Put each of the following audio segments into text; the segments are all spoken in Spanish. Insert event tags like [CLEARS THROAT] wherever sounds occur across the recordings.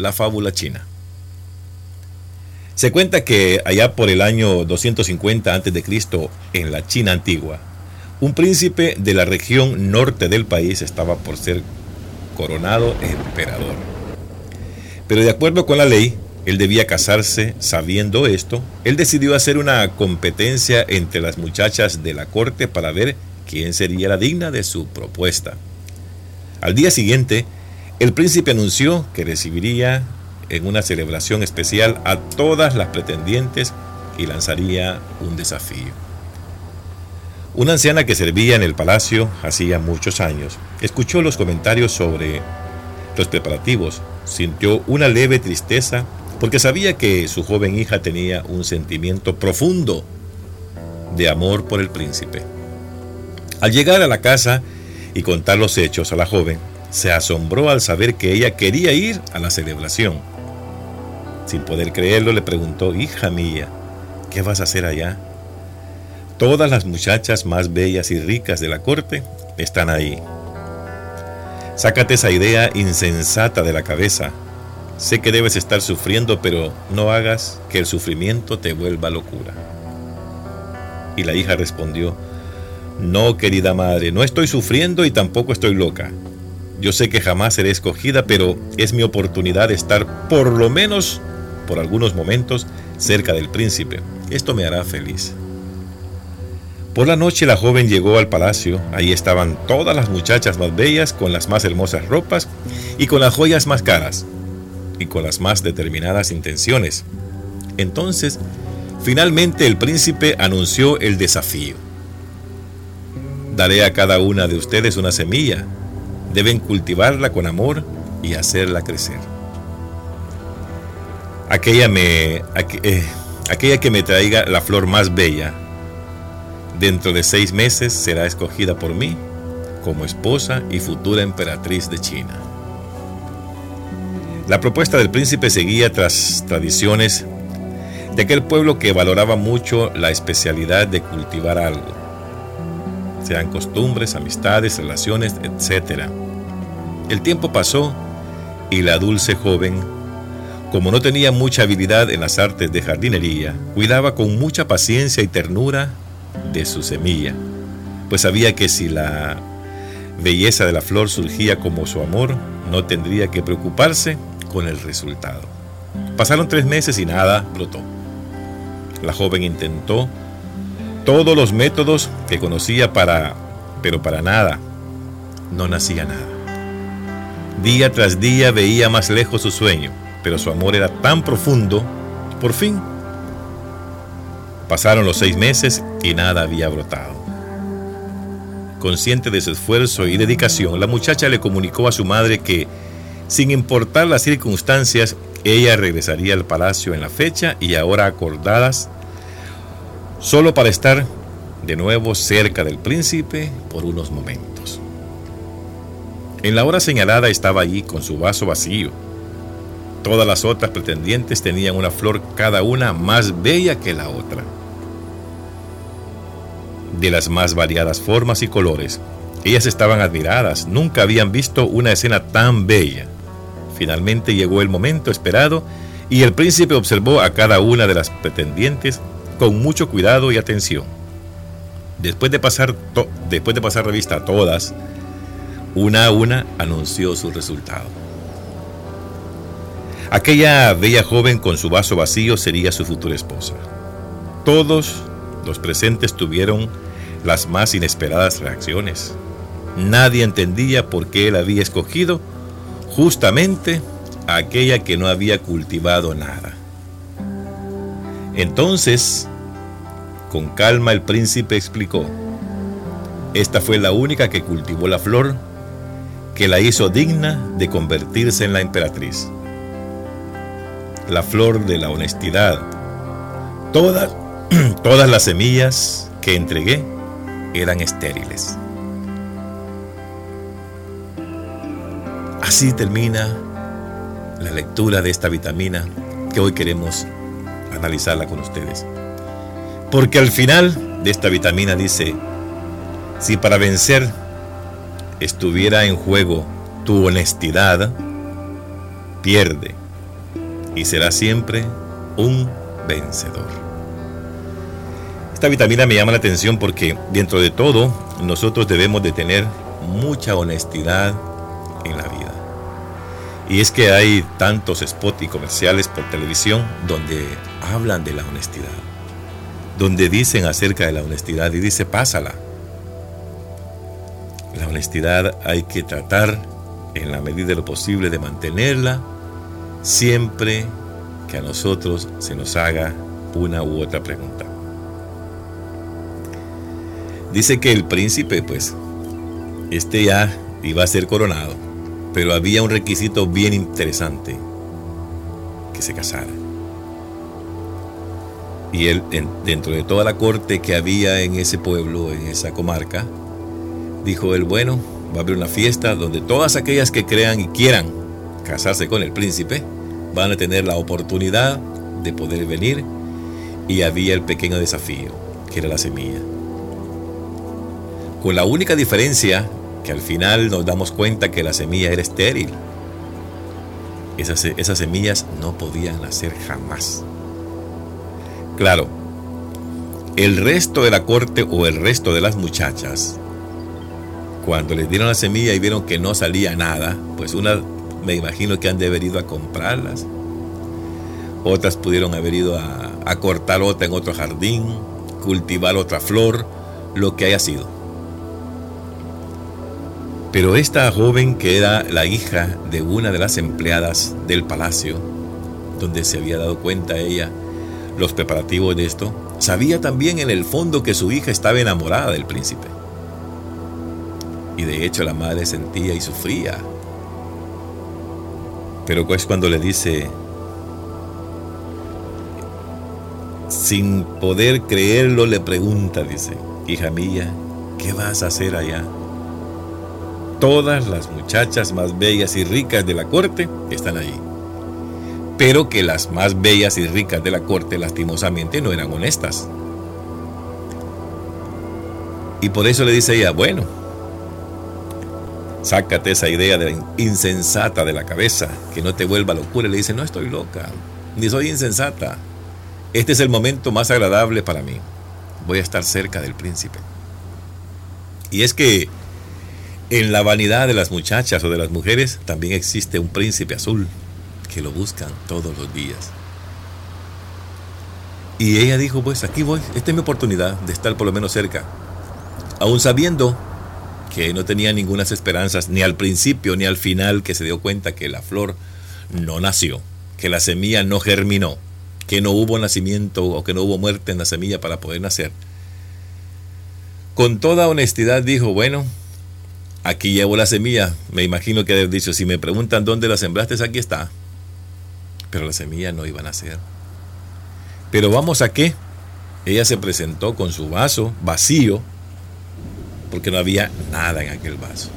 La fábula china. Se cuenta que allá por el año 250 a.C., en la China antigua, un príncipe de la región norte del país estaba por ser coronado emperador. Pero de acuerdo con la ley, él debía casarse sabiendo esto. Él decidió hacer una competencia entre las muchachas de la corte para ver quién sería la digna de su propuesta. Al día siguiente, el príncipe anunció que recibiría en una celebración especial a todas las pretendientes y lanzaría un desafío. Una anciana que servía en el palacio hacía muchos años escuchó los comentarios sobre los preparativos, sintió una leve tristeza porque sabía que su joven hija tenía un sentimiento profundo de amor por el príncipe. Al llegar a la casa y contar los hechos a la joven, se asombró al saber que ella quería ir a la celebración. Sin poder creerlo, le preguntó, hija mía, ¿qué vas a hacer allá? Todas las muchachas más bellas y ricas de la corte están ahí. Sácate esa idea insensata de la cabeza. Sé que debes estar sufriendo, pero no hagas que el sufrimiento te vuelva locura. Y la hija respondió, no, querida madre, no estoy sufriendo y tampoco estoy loca. Yo sé que jamás seré escogida, pero es mi oportunidad de estar por lo menos por algunos momentos cerca del príncipe. Esto me hará feliz. Por la noche la joven llegó al palacio. Ahí estaban todas las muchachas más bellas, con las más hermosas ropas y con las joyas más caras y con las más determinadas intenciones. Entonces, finalmente el príncipe anunció el desafío. Daré a cada una de ustedes una semilla Deben cultivarla con amor y hacerla crecer. Aquella, me, eh, aquella que me traiga la flor más bella, dentro de seis meses será escogida por mí como esposa y futura emperatriz de China. La propuesta del príncipe seguía tras tradiciones de aquel pueblo que valoraba mucho la especialidad de cultivar algo sean costumbres, amistades, relaciones, etc. El tiempo pasó y la dulce joven, como no tenía mucha habilidad en las artes de jardinería, cuidaba con mucha paciencia y ternura de su semilla, pues sabía que si la belleza de la flor surgía como su amor, no tendría que preocuparse con el resultado. Pasaron tres meses y nada brotó. La joven intentó todos los métodos que conocía para, pero para nada, no nacía nada. Día tras día veía más lejos su sueño, pero su amor era tan profundo, por fin. Pasaron los seis meses y nada había brotado. Consciente de su esfuerzo y dedicación, la muchacha le comunicó a su madre que, sin importar las circunstancias, ella regresaría al palacio en la fecha y ahora acordadas solo para estar de nuevo cerca del príncipe por unos momentos. En la hora señalada estaba allí con su vaso vacío. Todas las otras pretendientes tenían una flor cada una más bella que la otra. De las más variadas formas y colores, ellas estaban admiradas, nunca habían visto una escena tan bella. Finalmente llegó el momento esperado y el príncipe observó a cada una de las pretendientes con mucho cuidado y atención. Después de pasar, después de pasar revista a todas, una a una anunció su resultado. Aquella bella joven con su vaso vacío sería su futura esposa. Todos los presentes tuvieron las más inesperadas reacciones. Nadie entendía por qué él había escogido justamente a aquella que no había cultivado nada. Entonces, con calma el príncipe explicó, esta fue la única que cultivó la flor que la hizo digna de convertirse en la emperatriz. La flor de la honestidad. Todas, [CLEARS THROAT] todas las semillas que entregué eran estériles. Así termina la lectura de esta vitamina que hoy queremos analizarla con ustedes. Porque al final de esta vitamina dice, si para vencer estuviera en juego tu honestidad, pierde, y será siempre un vencedor. Esta vitamina me llama la atención porque dentro de todo nosotros debemos de tener mucha honestidad en la vida. Y es que hay tantos spots y comerciales por televisión donde hablan de la honestidad, donde dicen acerca de la honestidad y dice, pásala. La honestidad hay que tratar en la medida de lo posible de mantenerla siempre que a nosotros se nos haga una u otra pregunta. Dice que el príncipe, pues, este ya iba a ser coronado, pero había un requisito bien interesante, que se casara. Y él, dentro de toda la corte que había en ese pueblo, en esa comarca, dijo él, bueno, va a haber una fiesta donde todas aquellas que crean y quieran casarse con el príncipe van a tener la oportunidad de poder venir y había el pequeño desafío, que era la semilla. Con la única diferencia que al final nos damos cuenta que la semilla era estéril. Esas, esas semillas no podían nacer jamás. Claro, el resto de la corte o el resto de las muchachas, cuando les dieron la semilla y vieron que no salía nada, pues una me imagino que han de haber ido a comprarlas. Otras pudieron haber ido a, a cortar otra en otro jardín, cultivar otra flor, lo que haya sido. Pero esta joven que era la hija de una de las empleadas del palacio, donde se había dado cuenta ella los preparativos de esto, sabía también en el fondo que su hija estaba enamorada del príncipe. Y de hecho la madre sentía y sufría. Pero pues cuando le dice, sin poder creerlo, le pregunta, dice, hija mía, ¿qué vas a hacer allá? Todas las muchachas más bellas y ricas de la corte están allí. Pero que las más bellas y ricas de la corte lastimosamente no eran honestas. Y por eso le dice ella, bueno, sácate esa idea de insensata de la cabeza, que no te vuelva locura. Y le dice, no estoy loca, ni soy insensata. Este es el momento más agradable para mí. Voy a estar cerca del príncipe. Y es que en la vanidad de las muchachas o de las mujeres también existe un príncipe azul que lo buscan todos los días. Y ella dijo, pues aquí voy, esta es mi oportunidad de estar por lo menos cerca. Aún sabiendo que no tenía ninguna esperanzas, ni al principio ni al final, que se dio cuenta que la flor no nació, que la semilla no germinó, que no hubo nacimiento o que no hubo muerte en la semilla para poder nacer. Con toda honestidad dijo, bueno, Aquí llevo la semilla. Me imagino que haber dicho, si me preguntan dónde la sembraste, aquí está. Pero la semilla no iba a nacer. Pero vamos a qué. Ella se presentó con su vaso vacío, porque no había nada en aquel vaso.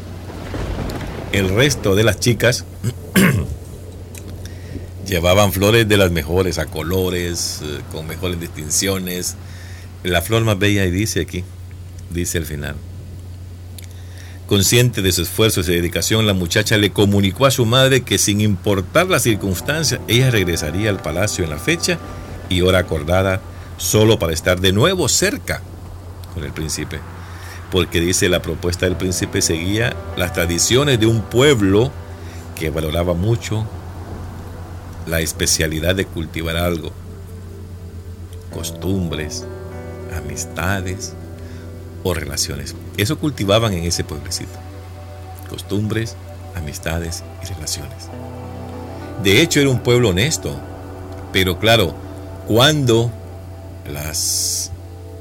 El resto de las chicas [CLEARS THROAT] llevaban flores de las mejores, a colores, eh, con mejores distinciones. La flor más bella, y dice aquí, dice al final, Consciente de su esfuerzo y su dedicación, la muchacha le comunicó a su madre que sin importar las circunstancias, ella regresaría al palacio en la fecha y hora acordada solo para estar de nuevo cerca con el príncipe. Porque dice la propuesta del príncipe seguía las tradiciones de un pueblo que valoraba mucho la especialidad de cultivar algo, costumbres, amistades, o relaciones. Eso cultivaban en ese pueblecito. Costumbres, amistades y relaciones. De hecho era un pueblo honesto. Pero claro, cuando las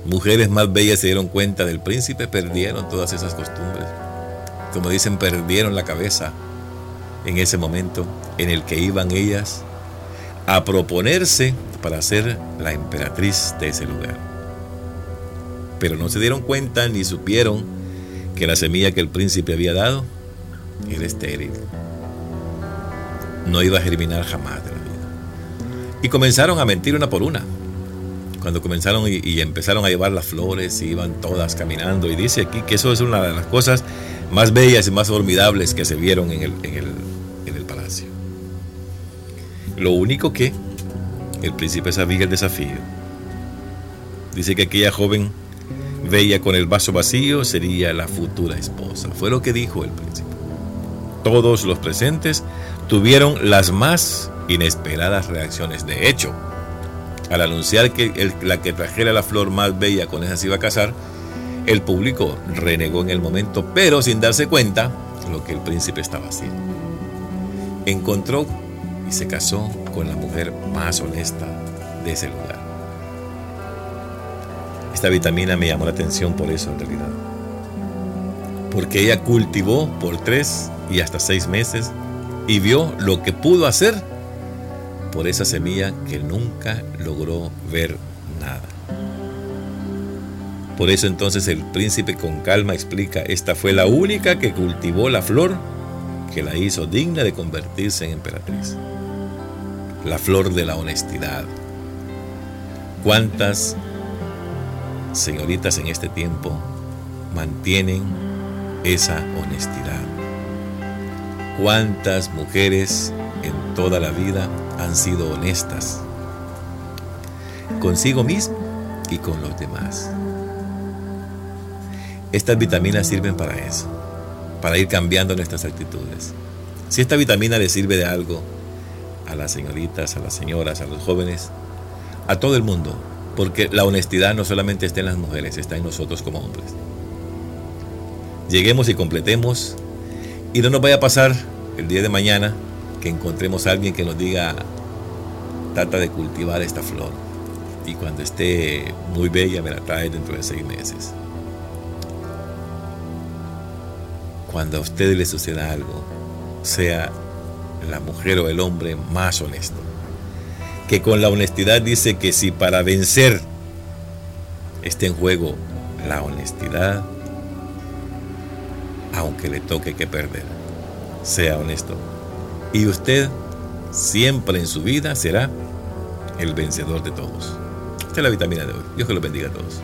mujeres más bellas se dieron cuenta del príncipe, perdieron todas esas costumbres. Como dicen, perdieron la cabeza en ese momento en el que iban ellas a proponerse para ser la emperatriz de ese lugar pero no se dieron cuenta ni supieron que la semilla que el príncipe había dado era estéril. No iba a germinar jamás de la vida. Y comenzaron a mentir una por una. Cuando comenzaron y, empezaron a llevar las flores, y iban todas caminando. Y dice aquí que eso es una de las cosas más bellas y más formidables que se vieron en el, en el, en el palacio. Lo único que el príncipe sabía el desafío. Dice que aquella joven veía con el vaso vacío sería la futura esposa. Fue lo que dijo el príncipe. Todos los presentes tuvieron las más inesperadas reacciones. De hecho, al anunciar que la que trajera la flor más bella con esa se iba a casar, el público renegó en el momento, pero sin darse cuenta lo que el príncipe estaba haciendo. Encontró y se casó con la mujer más honesta de ese lugar. Esta vitamina me llamó la atención por eso en realidad. Porque ella cultivó por tres y hasta seis meses y vio lo que pudo hacer por esa semilla que nunca logró ver nada. Por eso entonces el príncipe con calma explica, esta fue la única que cultivó la flor que la hizo digna de convertirse en emperatriz. La flor de la honestidad. ¿Cuántas señoritas en este tiempo mantienen esa honestidad? ¿Cuántas mujeres en toda la vida han sido honestas consigo mismo y con los demás? Estas vitaminas sirven para eso, para ir cambiando nuestras actitudes. Si esta vitamina le sirve de algo a las señoritas, a las señoras, a los jóvenes, a todo el mundo, porque la honestidad no solamente está en las mujeres, está en nosotros como hombres. Lleguemos y completemos y no nos vaya a pasar el día de mañana que encontremos a alguien que nos diga, trata de cultivar esta flor y cuando esté muy bella me la trae dentro de seis meses. cuando a usted le suceda algo, sea la mujer o el hombre más honesto. Que con la honestidad dice que si para vencer está en juego la honestidad, aunque le toque que perder, sea honesto. Y usted siempre en su vida será el vencedor de todos. Esta es la vitamina de hoy. Dios que lo bendiga a todos.